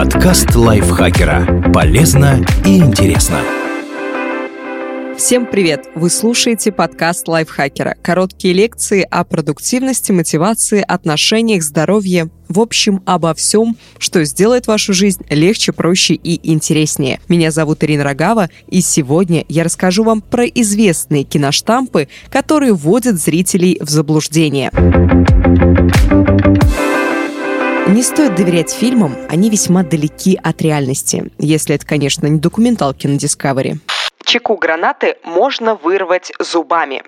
Подкаст лайфхакера. Полезно и интересно. Всем привет! Вы слушаете подкаст лайфхакера. Короткие лекции о продуктивности, мотивации, отношениях, здоровье. В общем, обо всем, что сделает вашу жизнь легче, проще и интереснее. Меня зовут Ирина Рогава, и сегодня я расскажу вам про известные киноштампы, которые вводят зрителей в заблуждение. Не стоит доверять фильмам, они весьма далеки от реальности, если это, конечно, не документалки на Discovery. Чеку гранаты можно вырвать зубами.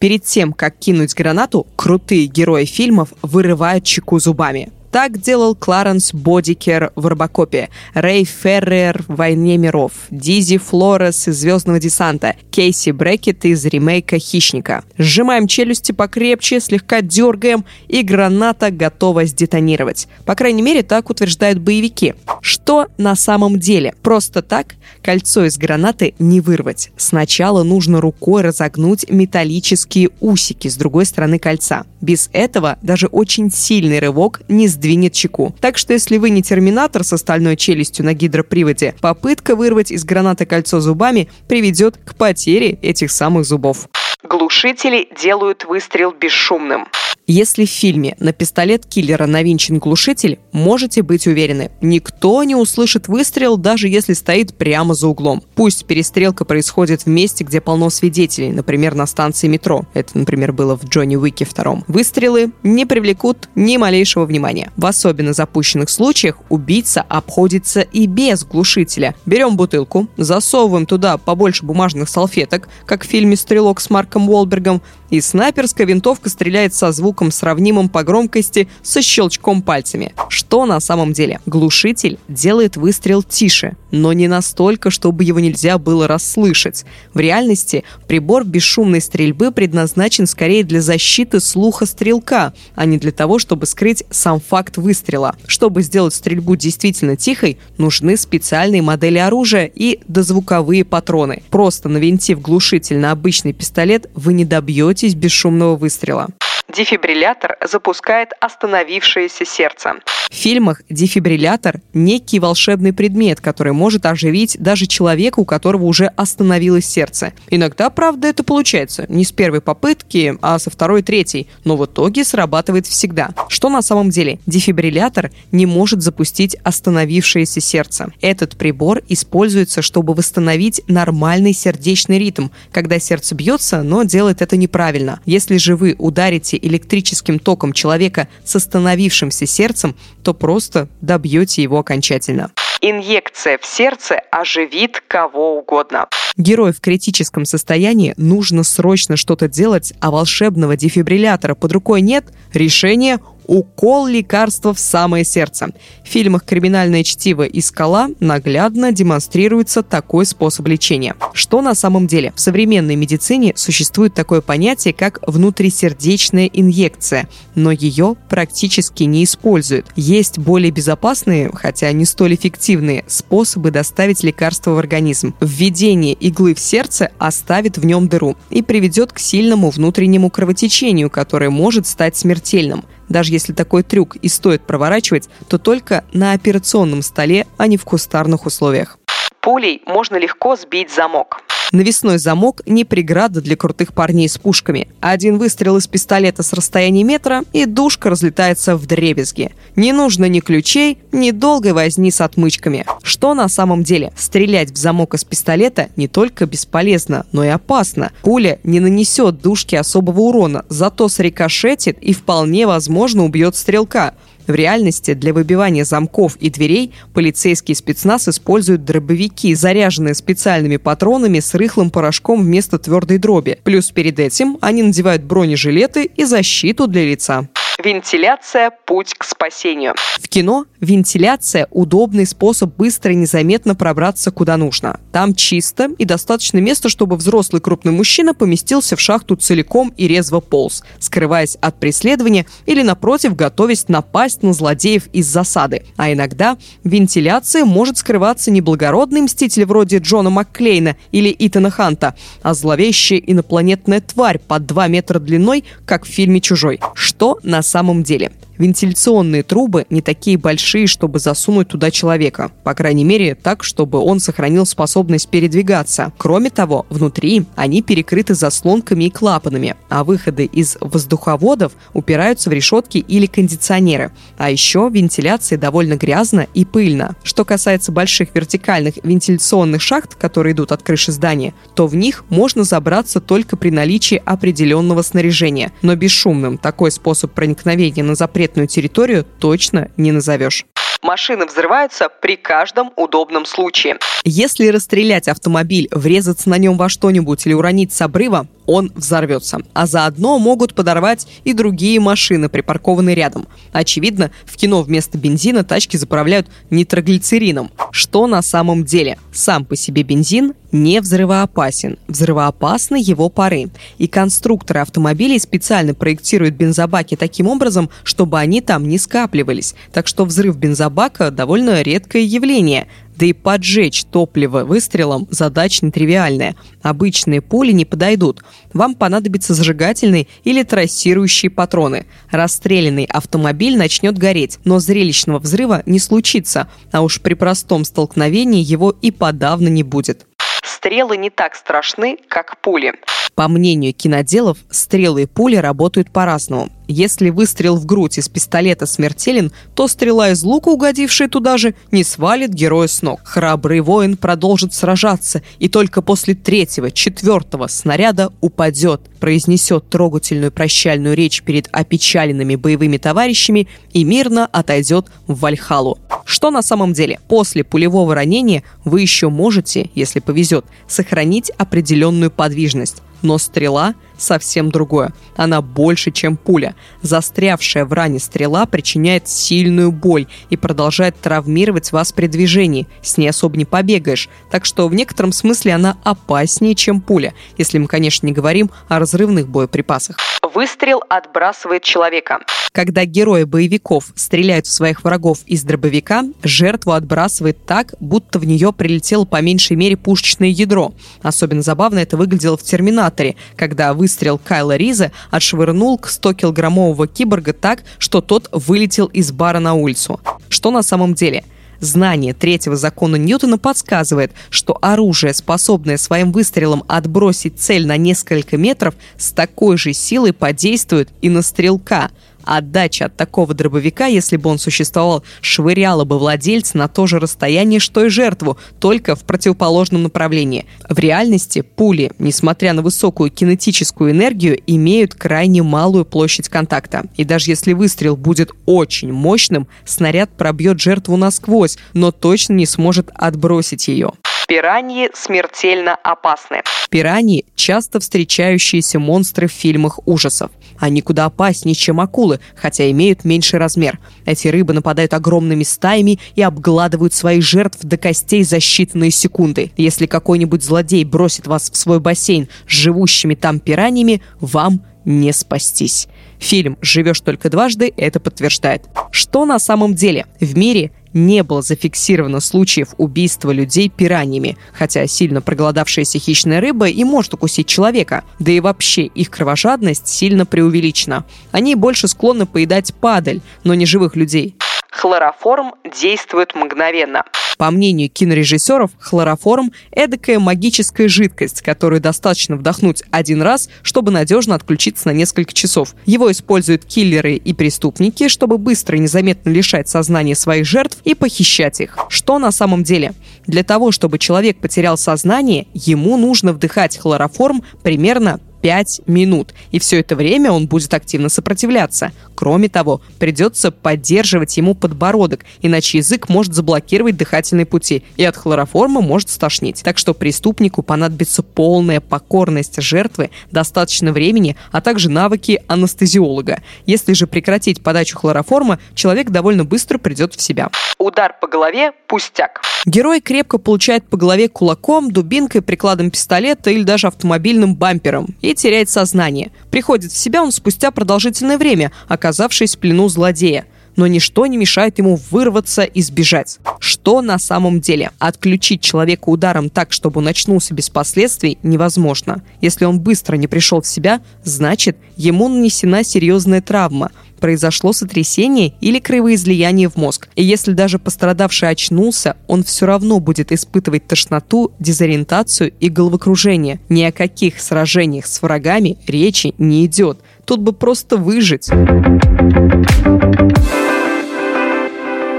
Перед тем, как кинуть гранату, крутые герои фильмов вырывают чеку зубами. Так делал Кларенс Бодикер в «Робокопе», Рэй Феррер в «Войне миров», Дизи Флорес из «Звездного десанта», Кейси Брекет из ремейка «Хищника». Сжимаем челюсти покрепче, слегка дергаем, и граната готова сдетонировать. По крайней мере, так утверждают боевики. Что на самом деле? Просто так кольцо из гранаты не вырвать. Сначала нужно рукой разогнуть металлические усики с другой стороны кольца. Без этого даже очень сильный рывок не сдвинется сдвинет чеку. Так что если вы не терминатор с остальной челюстью на гидроприводе, попытка вырвать из гранаты кольцо зубами приведет к потере этих самых зубов. Глушители делают выстрел бесшумным. Если в фильме на пистолет киллера навинчен глушитель, можете быть уверены, никто не услышит выстрел, даже если стоит прямо за углом. Пусть перестрелка происходит в месте, где полно свидетелей, например, на станции метро. Это, например, было в Джонни Уике втором. Выстрелы не привлекут ни малейшего внимания. В особенно запущенных случаях убийца обходится и без глушителя. Берем бутылку, засовываем туда побольше бумажных салфеток, как в фильме «Стрелок» с Марком Уолбергом, и снайперская винтовка стреляет со звуком, сравнимым по громкости со щелчком пальцами. Что на самом деле? Глушитель делает выстрел тише, но не настолько, чтобы его нельзя было расслышать. В реальности прибор бесшумной стрельбы предназначен скорее для защиты слуха стрелка, а не для того, чтобы скрыть сам факт выстрела. Чтобы сделать стрельбу действительно тихой, нужны специальные модели оружия и дозвуковые патроны. Просто навинтив глушитель на обычный пистолет, вы не добьетесь бесшумного выстрела. Дефибриллятор запускает остановившееся сердце. В фильмах дефибриллятор – некий волшебный предмет, который может оживить даже человека, у которого уже остановилось сердце. Иногда, правда, это получается. Не с первой попытки, а со второй, третьей. Но в итоге срабатывает всегда. Что на самом деле? Дефибриллятор не может запустить остановившееся сердце. Этот прибор используется, чтобы восстановить нормальный сердечный ритм, когда сердце бьется, но делает это неправильно. Если же вы ударите электрическим током человека с остановившимся сердцем, то просто добьете его окончательно. Инъекция в сердце оживит кого угодно. Герой в критическом состоянии нужно срочно что-то делать, а волшебного дефибриллятора под рукой нет. Решение укол лекарства в самое сердце. В фильмах «Криминальное чтиво» и «Скала» наглядно демонстрируется такой способ лечения. Что на самом деле? В современной медицине существует такое понятие, как внутрисердечная инъекция, но ее практически не используют. Есть более безопасные, хотя не столь эффективные, способы доставить лекарство в организм. Введение иглы в сердце оставит в нем дыру и приведет к сильному внутреннему кровотечению, которое может стать смертельным. Даже если такой трюк и стоит проворачивать, то только на операционном столе, а не в кустарных условиях. Пулей можно легко сбить замок. Навесной замок не преграда для крутых парней с пушками. Один выстрел из пистолета с расстояния метра, и душка разлетается в дребезги. Не нужно ни ключей, ни долгой возни с отмычками. Что на самом деле? Стрелять в замок из пистолета не только бесполезно, но и опасно. Пуля не нанесет душке особого урона, зато срикошетит и вполне возможно убьет стрелка. В реальности для выбивания замков и дверей полицейский спецназ используют дробовики, заряженные специальными патронами с рыхлым порошком вместо твердой дроби. Плюс перед этим они надевают бронежилеты и защиту для лица. Вентиляция – путь к спасению. В кино вентиляция – удобный способ быстро и незаметно пробраться куда нужно. Там чисто и достаточно места, чтобы взрослый крупный мужчина поместился в шахту целиком и резво полз, скрываясь от преследования или, напротив, готовясь напасть на злодеев из засады. А иногда вентиляция может скрываться не благородный мститель вроде Джона Макклейна или Итана Ханта, а зловещая инопланетная тварь под 2 метра длиной, как в фильме «Чужой». Что на самом деле? Вентиляционные трубы не такие большие, чтобы засунуть туда человека. По крайней мере, так, чтобы он сохранил способность передвигаться. Кроме того, внутри они перекрыты заслонками и клапанами, а выходы из воздуховодов упираются в решетки или кондиционеры. А еще вентиляция довольно грязно и пыльно. Что касается больших вертикальных вентиляционных шахт, которые идут от крыши здания, то в них можно забраться только при наличии определенного снаряжения. Но бесшумным такой способ проникновения на запретную территорию точно не назовешь. Машины взрываются при каждом удобном случае. Если расстрелять автомобиль, врезаться на нем во что-нибудь или уронить с обрыва, он взорвется. А заодно могут подорвать и другие машины, припаркованные рядом. Очевидно, в кино вместо бензина тачки заправляют нитроглицерином. Что на самом деле? Сам по себе бензин не взрывоопасен. Взрывоопасны его пары. И конструкторы автомобилей специально проектируют бензобаки таким образом, чтобы они там не скапливались. Так что взрыв бензобака довольно редкое явление. Да и поджечь топливо выстрелом задача нетривиальная. Обычные пули не подойдут. Вам понадобятся зажигательные или трассирующие патроны. Расстрелянный автомобиль начнет гореть, но зрелищного взрыва не случится, а уж при простом столкновении его и подавно не будет. Стрелы не так страшны, как пули. По мнению киноделов, стрелы и пули работают по-разному. Если выстрел в грудь из пистолета смертелен, то стрела из лука, угодившая туда же, не свалит героя с ног. Храбрый воин продолжит сражаться и только после третьего, четвертого снаряда упадет, произнесет трогательную прощальную речь перед опечаленными боевыми товарищами и мирно отойдет в Вальхалу. Что на самом деле? После пулевого ранения вы еще можете, если повезет, сохранить определенную подвижность. Но стрела совсем другое. Она больше, чем пуля. Застрявшая в ране стрела причиняет сильную боль и продолжает травмировать вас при движении. С ней особо не побегаешь. Так что в некотором смысле она опаснее, чем пуля, если мы, конечно, не говорим о разрывных боеприпасах. Выстрел отбрасывает человека. Когда герои боевиков стреляют в своих врагов из дробовика, жертву отбрасывает так, будто в нее прилетело по меньшей мере пушечное ядро. Особенно забавно это выглядело в «Терминаторе», когда выстрел Кайла Риза отшвырнул к 100-килограммового киборга так, что тот вылетел из бара на улицу. Что на самом деле – Знание третьего закона Ньютона подсказывает, что оружие, способное своим выстрелом отбросить цель на несколько метров, с такой же силой подействует и на стрелка – Отдача от такого дробовика, если бы он существовал, швыряла бы владельца на то же расстояние, что и жертву, только в противоположном направлении. В реальности пули, несмотря на высокую кинетическую энергию, имеют крайне малую площадь контакта. И даже если выстрел будет очень мощным, снаряд пробьет жертву насквозь, но точно не сможет отбросить ее. Пираньи смертельно опасны. Пираньи – часто встречающиеся монстры в фильмах ужасов. Они куда опаснее, чем акулы, хотя имеют меньший размер. Эти рыбы нападают огромными стаями и обгладывают своих жертв до костей за считанные секунды. Если какой-нибудь злодей бросит вас в свой бассейн с живущими там пираньями, вам не спастись. Фильм «Живешь только дважды» это подтверждает. Что на самом деле? В мире не было зафиксировано случаев убийства людей пираньями, хотя сильно проголодавшаяся хищная рыба и может укусить человека, да и вообще их кровожадность сильно преувеличена. Они больше склонны поедать падаль, но не живых людей. Хлороформ действует мгновенно. По мнению кинорежиссеров, хлороформ – эдакая магическая жидкость, которую достаточно вдохнуть один раз, чтобы надежно отключиться на несколько часов. Его используют киллеры и преступники, чтобы быстро и незаметно лишать сознания своих жертв и похищать их. Что на самом деле? Для того, чтобы человек потерял сознание, ему нужно вдыхать хлороформ примерно 5 минут. И все это время он будет активно сопротивляться. Кроме того, придется поддерживать ему подбородок, иначе язык может заблокировать дыхательные пути, и от хлороформа может стошнить. Так что преступнику понадобится полная покорность жертвы, достаточно времени, а также навыки анестезиолога. Если же прекратить подачу хлороформа, человек довольно быстро придет в себя. Удар по голове – пустяк. Герой крепко получает по голове кулаком, дубинкой, прикладом пистолета или даже автомобильным бампером и теряет сознание. Приходит в себя он спустя продолжительное время, оказавшись в плену злодея но ничто не мешает ему вырваться и сбежать. Что на самом деле? Отключить человека ударом так, чтобы он очнулся без последствий, невозможно. Если он быстро не пришел в себя, значит, ему нанесена серьезная травма. Произошло сотрясение или кровоизлияние в мозг. И если даже пострадавший очнулся, он все равно будет испытывать тошноту, дезориентацию и головокружение. Ни о каких сражениях с врагами речи не идет. Тут бы просто выжить.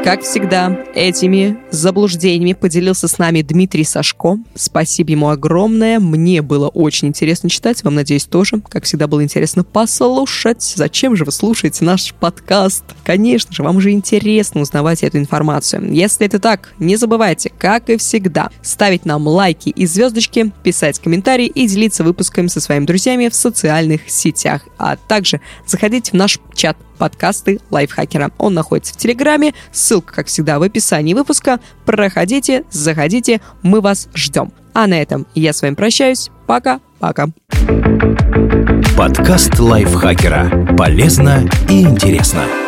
Как всегда, этими заблуждениями поделился с нами Дмитрий Сашко. Спасибо ему огромное. Мне было очень интересно читать. Вам, надеюсь, тоже. Как всегда, было интересно послушать. Зачем же вы слушаете наш подкаст? Конечно же, вам уже интересно узнавать эту информацию. Если это так, не забывайте, как и всегда, ставить нам лайки и звездочки, писать комментарии и делиться выпусками со своими друзьями в социальных сетях. А также заходить в наш чат подкасты лайфхакера. Он находится в Телеграме. Ссылка, как всегда, в описании выпуска. Проходите, заходите, мы вас ждем. А на этом я с вами прощаюсь. Пока-пока. Подкаст лайфхакера. Полезно и интересно.